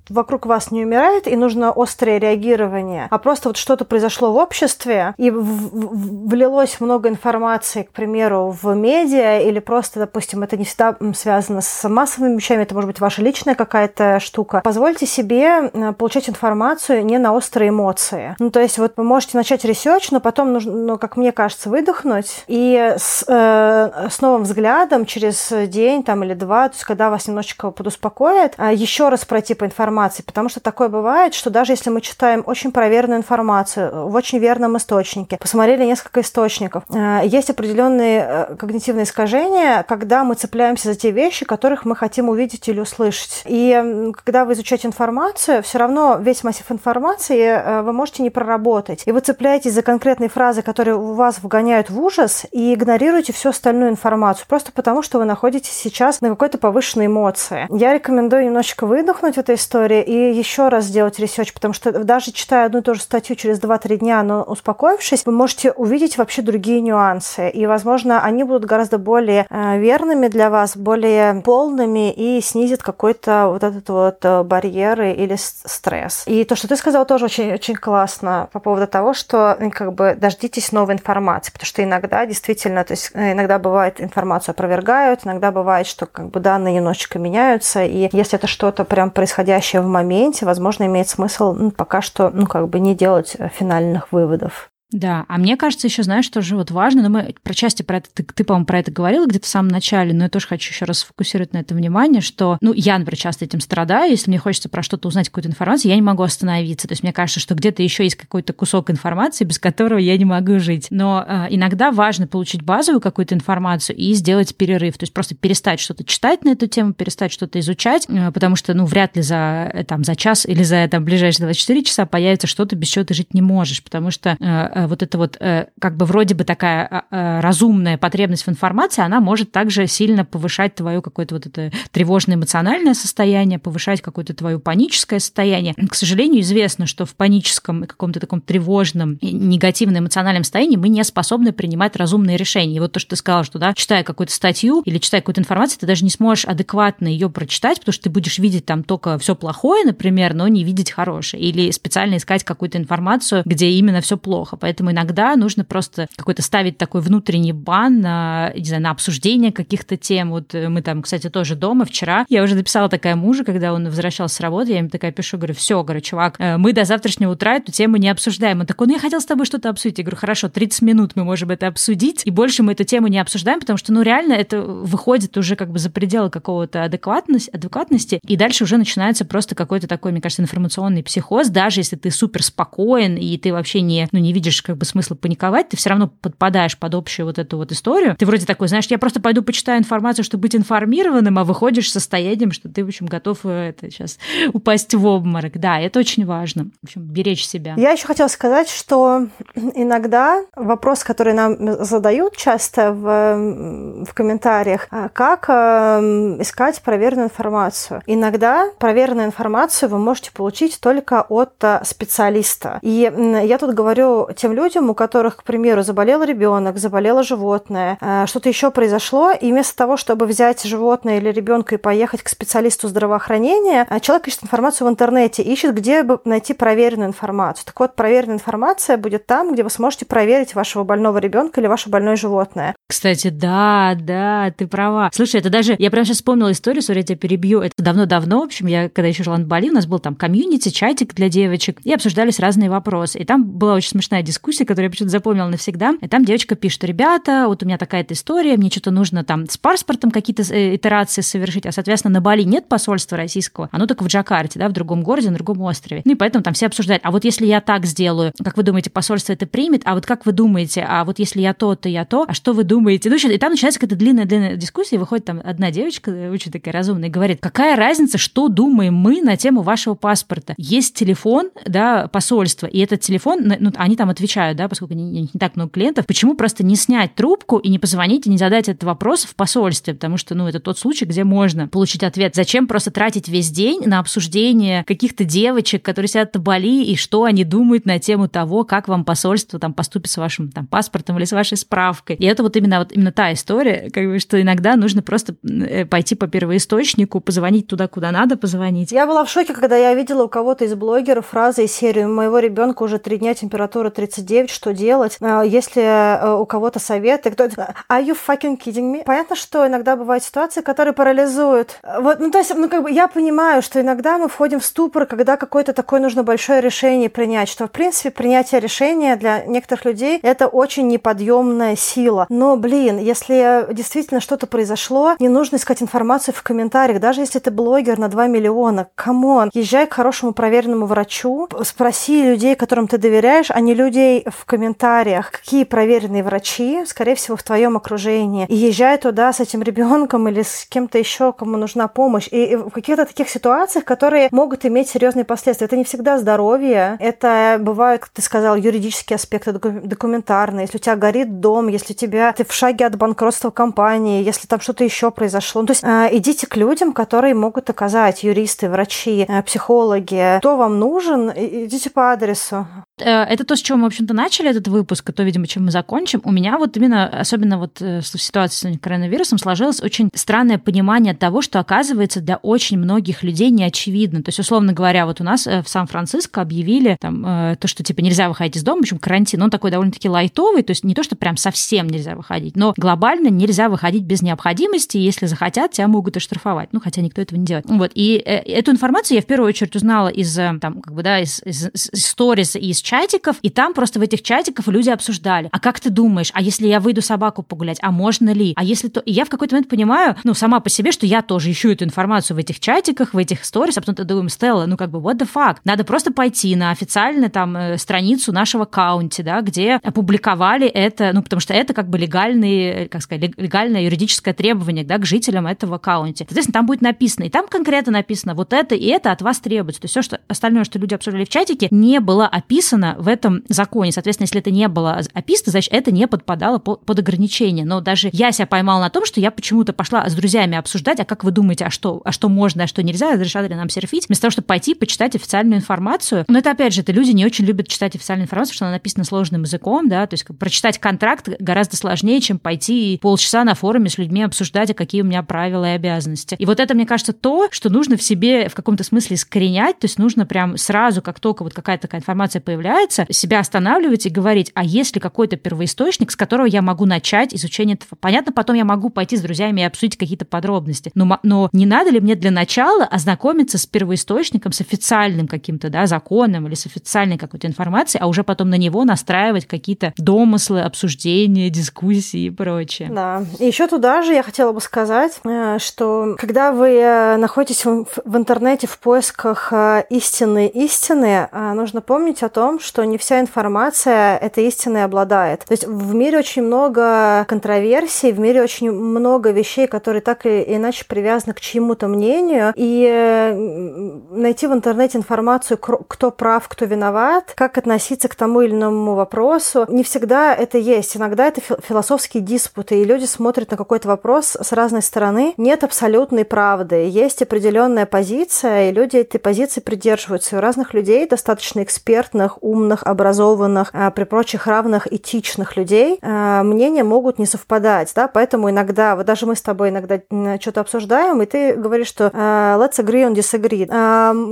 вокруг вас не умирает, и нужно острое реагирование, а просто вот что-то произошло в обществе, и влилось много информации, к примеру, в медиа, или просто, допустим, это не всегда связано с массовыми вещами, это может быть ваша личная какая-то штука. Позвольте себе э, получать информацию не на острые эмоции. Ну, то есть вот вы можете начать research, но потом нужно, ну, как мне кажется, выдохнуть и с, э, с новым взглядом через день там или два, то есть когда вас немножечко подуспокоит, э, еще раз пройти по информации, потому что такое бывает, что даже если мы читаем очень проверенную информацию в очень верном источнике, посмотрели несколько источников, э, есть определенные э, когнитивные искажения, когда мы цепляемся за те вещи, которых мы хотим увидеть или услышать. И когда вы изучаете информацию, все равно весь массив информации э, вы можете не проработать. И вы цепляетесь за конкретные фразы, которые у вас вгоняют в ужас, и игнорируете всю остальную информацию, просто потому что вы находитесь сейчас на какой-то повышенной эмоции. Я рекомендую немножечко выдохнуть в этой истории и еще раз сделать research, потому что даже читая одну и ту же статью через 2-3 дня, но успокоившись, вы можете увидеть вообще другие нюансы. И, возможно, они будут гораздо более э, верными для вас, более полными и снизит какой-то вот этот вот э, барьер или стресс. И то, что ты сказала, тоже очень, очень классно по поводу того, что как бы дождитесь новой информации, потому что иногда действительно, то есть иногда бывает информацию опровергают, иногда бывает, что как бы данные немножечко меняются, и если это что-то прям происходящее в моменте, возможно, имеет смысл ну, пока что, ну, как бы не делать финальных выводов. Да, а мне кажется, еще знаешь, тоже вот важно, но мы про части про это, ты, ты по-моему, про это говорила где-то в самом начале, но я тоже хочу еще раз сфокусировать на это внимание, что, ну, я, например, часто этим страдаю, если мне хочется про что-то узнать, какую-то информацию, я не могу остановиться. То есть мне кажется, что где-то еще есть какой-то кусок информации, без которого я не могу жить. Но э, иногда важно получить базовую какую-то информацию и сделать перерыв. То есть просто перестать что-то читать на эту тему, перестать что-то изучать, э, потому что, ну, вряд ли за, э, там, за час или за там, ближайшие 24 часа появится что-то, без чего ты жить не можешь, потому что Э, вот эта вот э, как бы вроде бы такая э, разумная потребность в информации, она может также сильно повышать твое какое-то вот это тревожное эмоциональное состояние, повышать какое-то твое паническое состояние. К сожалению, известно, что в паническом и каком-то таком тревожном, негативном эмоциональном состоянии мы не способны принимать разумные решения. И вот то, что ты сказала, что, да, читая какую-то статью или читая какую-то информацию, ты даже не сможешь адекватно ее прочитать, потому что ты будешь видеть там только все плохое, например, но не видеть хорошее. Или специально искать какую-то информацию, где именно все плохо. Поэтому иногда нужно просто какой-то ставить такой внутренний бан на, не знаю, на обсуждение каких-то тем. Вот э, мы там, кстати, тоже дома вчера. Я уже написала такая мужу, когда он возвращался с работы, я ему такая пишу, говорю, все, говорю, чувак, э, мы до завтрашнего утра эту тему не обсуждаем. Он такой, ну я хотел с тобой что-то обсудить. Я говорю, хорошо, 30 минут мы можем это обсудить, и больше мы эту тему не обсуждаем, потому что, ну реально, это выходит уже как бы за пределы какого-то адекватности, адекватности, и дальше уже начинается просто какой-то такой, мне кажется, информационный психоз, даже если ты супер спокоен, и ты вообще не, ну, не видишь как бы смысла паниковать, ты все равно подпадаешь под общую вот эту вот историю. Ты вроде такой, знаешь, я просто пойду почитаю информацию, чтобы быть информированным, а выходишь с состоянием, что ты, в общем, готов э, это сейчас упасть в обморок. Да, это очень важно. В общем, беречь себя. Я еще хотела сказать, что иногда вопрос, который нам задают часто в, в комментариях, а как э, искать проверенную информацию. Иногда проверенную информацию вы можете получить только от э, специалиста. И я тут говорю тем людям, у которых, к примеру, заболел ребенок, заболело животное, э, что-то еще произошло, и вместо того, чтобы взять животное или ребенка и поехать к специалисту здравоохранения, э, человек ищет информацию в интернете, ищет, где бы найти проверенную информацию. Так вот, проверенная информация будет там, где вы сможете проверить вашего больного ребенка или ваше больное животное. Кстати, да, да, ты права. Слушай, это даже, я прям сейчас вспомнила историю, сори, я тебя перебью. Это давно-давно, в общем, я, когда еще жила на Бали, у нас был там комьюнити, чатик для девочек, и обсуждались разные вопросы. И там была очень смешная дискуссия, которую я почему-то запомнила навсегда. И там девочка пишет, ребята, вот у меня такая-то история, мне что-то нужно там с паспортом какие-то э, итерации совершить, а, соответственно, на Бали нет посольства российского, оно только в Джакарте, да, в другом городе, на другом острове. Ну и поэтому там все обсуждают, а вот если я так сделаю, как вы думаете, посольство это примет, а вот как вы думаете, а вот если я то, то я то, а что вы думаете? Ну, и там начинается какая-то длинная-длинная дискуссия, и выходит там одна девочка, очень такая разумная, говорит, какая разница, что думаем мы на тему вашего паспорта? Есть телефон, да, посольства, и этот телефон, ну, они там отвечают, да, поскольку не, не так много клиентов, почему просто не снять трубку и не позвонить и не задать этот вопрос в посольстве, потому что, ну, это тот случай, где можно получить ответ. Зачем просто тратить весь день на обсуждение каких-то девочек, которые сидят на Бали, и что они думают на тему того, как вам посольство там поступит с вашим там паспортом или с вашей справкой. И это вот именно вот именно та история, как бы, что иногда нужно просто э, пойти по первоисточнику, позвонить туда, куда надо позвонить. Я была в шоке, когда я видела у кого-то из блогеров фразы из серии «Моего ребенка уже три дня температура 39, что делать?» А, Если э, у кого-то советы, кто «Are you fucking kidding me?» Понятно, что иногда бывают ситуации, которые парализуют. Вот, ну, то есть, ну, как бы я понимаю, что иногда мы входим в ступор, когда какое-то такое нужно большое решение принять, что, в принципе, принятие решения для некоторых людей – это очень неподъемная сила. Но, блин, если действительно что-то произошло, не нужно искать информацию в комментариях, даже если ты блогер на 2 миллиона. Come on, езжай к хорошему проверенному врачу, спроси людей, которым ты доверяешь, а не людей в комментариях, какие проверенные врачи, скорее всего, в твоем окружении. И езжай туда с этим ребенком или с кем-то еще, кому нужна помощь. И в каких-то таких ситуациях, которые могут иметь серьезные последствия. Это не всегда здоровье, это бывают, как ты сказал, юридические аспекты, документарные. Если у тебя горит дом, если тебя ты в шаге от банкротства компании, если там что-то еще произошло. То есть э, идите к людям, которые могут оказать юристы, врачи, э, психологи. Кто вам нужен, идите по адресу. Э, это то, с чего мы, в общем-то, начали этот выпуск, и то, видимо, чем мы закончим. У меня вот именно, особенно вот э, в ситуации с коронавирусом, сложилось очень странное понимание того, что, оказывается, для очень многих людей не очевидно. То есть, условно говоря, вот у нас в Сан-Франциско объявили там, то, что, типа, нельзя выходить из дома, в общем, карантин, он такой довольно-таки лайтовый, то есть не то, что прям совсем нельзя выходить, но глобально нельзя выходить без необходимости, если захотят, тебя могут оштрафовать. Ну, хотя никто этого не делает. Вот. И эту информацию я в первую очередь узнала из, там, как бы, да, из, из, из и из чатиков, и там просто в этих чатиках люди обсуждали, а как ты думаешь, а если я выйду собаку погулять, а можно ли? А если то... И я в какой-то момент понимаю, ну, сама по себе, что я тоже ищу эту информацию в этих чатиках, в этих сторис, а потом ты думаешь, Стелла, ну, как бы, what the fuck? Надо просто пойти на официальную там э, страницу нашего каунти, да, где опубликовали это, ну, потому что это как бы легальные, как сказать, легальное юридическое требование, да, к жителям этого каунти. Соответственно, там будет написано, и там конкретно написано, вот это и это от вас требуется. То есть все, что остальное, что люди обсуждали в чатике, не было описано в этом законе. Соответственно, если это не было описано, значит, это не подпадало под ограничение. Но даже я себя поймала на том, что я почему-то пошла с друзьями обсуждать, а как вы думаете, а что, а что можно, а что нельзя, разрешали ли нам серфить, вместо того, чтобы пойти почитать официальную информацию. Но это, опять же, это люди не очень любят читать официальную информацию, что она написана сложным языком, да, то есть прочитать контракт гораздо сложнее, чем пойти полчаса на форуме с людьми обсуждать, а какие у меня правила и обязанности. И вот это, мне кажется, то, что нужно в себе в каком-то смысле искоренять, то есть нужно прям сразу, как только вот какая-то такая информация появляется, себя останавливать и говорить, а есть ли какой-то первоисточник, с которого я могу начать изучение этого? Понятно, потом я могу пойти с друзьями и обсудить какие-то подробности, но, но не надо ли мне для начала ознакомиться с первоисточником, с официальным каким-то да, законом или с официальной какой-то информацией, а уже потом на него настраивать какие-то домыслы, обсуждения, дискуссии и прочее. Да. И еще туда же я хотела бы сказать, э, что когда вы э, находитесь в интернете в поисках э, истины истины, нужно помнить о том, что не вся информация этой истиной обладает. То есть в мире очень много контроверсий, в мире очень много вещей, которые так или иначе привязаны к чьему-то мнению, и найти в интернете информацию, кто прав, кто виноват, как относиться к тому или иному вопросу, не всегда это есть. Иногда это философские диспуты, и люди смотрят на какой-то вопрос с разной стороны. Нет абсолютной правды. Есть определенная позиция, и люди этой позиции придерживаются. И у разных людей, достаточно экспертных, умных, образованных, а, при прочих равных этичных людей, а, мнения могут не совпадать. Да? Поэтому иногда, вот даже мы с тобой иногда что-то обсуждаем, и ты говоришь, что а, let's agree on disagree.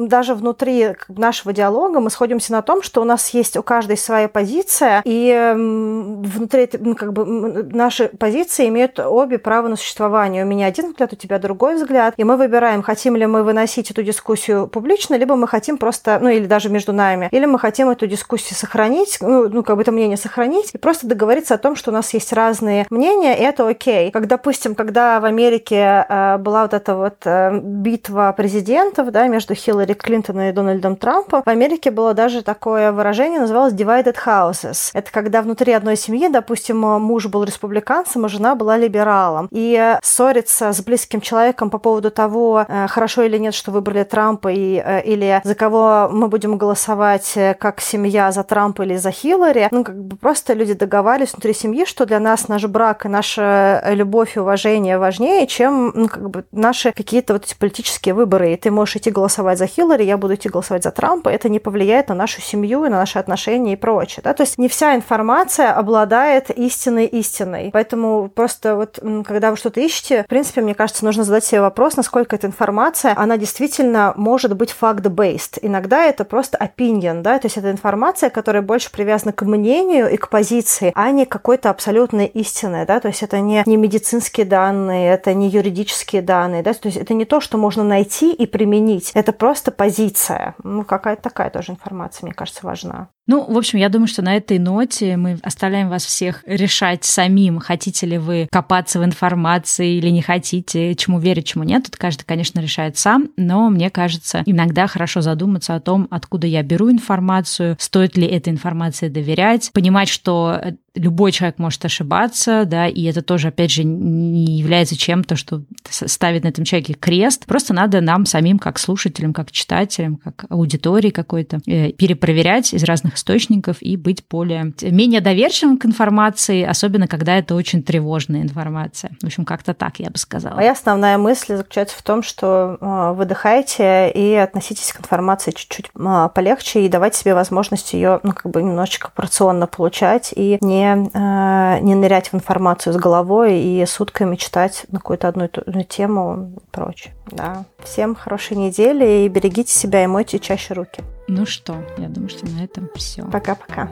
Даже внутри нашего диалога мы сходимся на том, что у нас есть у каждой своя позиция, и внутри ну, как бы наши позиции имеют обе право на существование. У меня один взгляд, у тебя другой взгляд, и мы выбираем, хотим ли мы выносить эту дискуссию публично, либо мы хотим просто, ну или даже между нами, или мы хотим эту дискуссию сохранить, ну, ну как бы это мнение сохранить, и просто договориться о том, что у нас есть разные мнения, и это окей. Как, допустим, когда в Америке э, была вот эта вот э, битва президентов, да, между Хиллари Клинтон и Дональдом Трампом, в Америке было даже такое выражение, называлось divided houses. Это когда внутри одной семьи, допустим, муж был республиканцем, а жена была либералом. И ссориться с близким человеком по поводу того, э, хорошо или нет, что выбрали Трампа, и, э, или за кого мы будем голосовать э, как семья, за Трампа или за Хиллари, ну, как бы просто люди договаривались внутри семьи, что для нас наш брак и наша любовь и уважение важнее, чем ну, как бы наши какие-то вот эти политические выборы. И ты можешь идти голосовать за Хиллари, я буду идти голосовать за Трампа, это не повлияет на нашу семью и на наши отношения и прочее. Да? То есть не вся информация обладает истинной истиной. Поэтому просто вот когда вы что-то ищете, в принципе, мне кажется, нужно задать себе вопрос, насколько эта информация, она действительно может быть fact-based. Иногда это просто opinion, да, то есть это информация, которая больше привязана к мнению и к позиции, а не какой-то абсолютной истины, да, то есть это не, не медицинские данные, это не юридические данные, да, то есть это не то, что можно найти и применить, это просто позиция. Ну, какая-то такая тоже информация, мне кажется, важна. Ну, в общем, я думаю, что на этой ноте мы оставляем вас всех решать самим, хотите ли вы копаться в информации или не хотите, чему верить, чему нет. Тут каждый, конечно, решает сам, но мне кажется, иногда хорошо задуматься о том, откуда я беру информацию, стоит ли этой информации доверять, понимать, что любой человек может ошибаться, да, и это тоже, опять же, не является чем-то, что ставит на этом человеке крест. Просто надо нам самим, как слушателям, как читателям, как аудитории какой-то, э, перепроверять из разных источников и быть более, менее доверчивым к информации, особенно когда это очень тревожная информация. В общем, как-то так, я бы сказала. Моя основная мысль заключается в том, что э, выдыхайте и относитесь к информации чуть-чуть э, полегче и давайте себе возможность ее, ну, как бы немножечко порционно получать и не, не нырять в информацию с головой и сутками читать на какую-то одну тему и прочее. Да. Всем хорошей недели и берегите себя и мойте чаще руки. Ну что, я думаю, что на этом все. Пока-пока.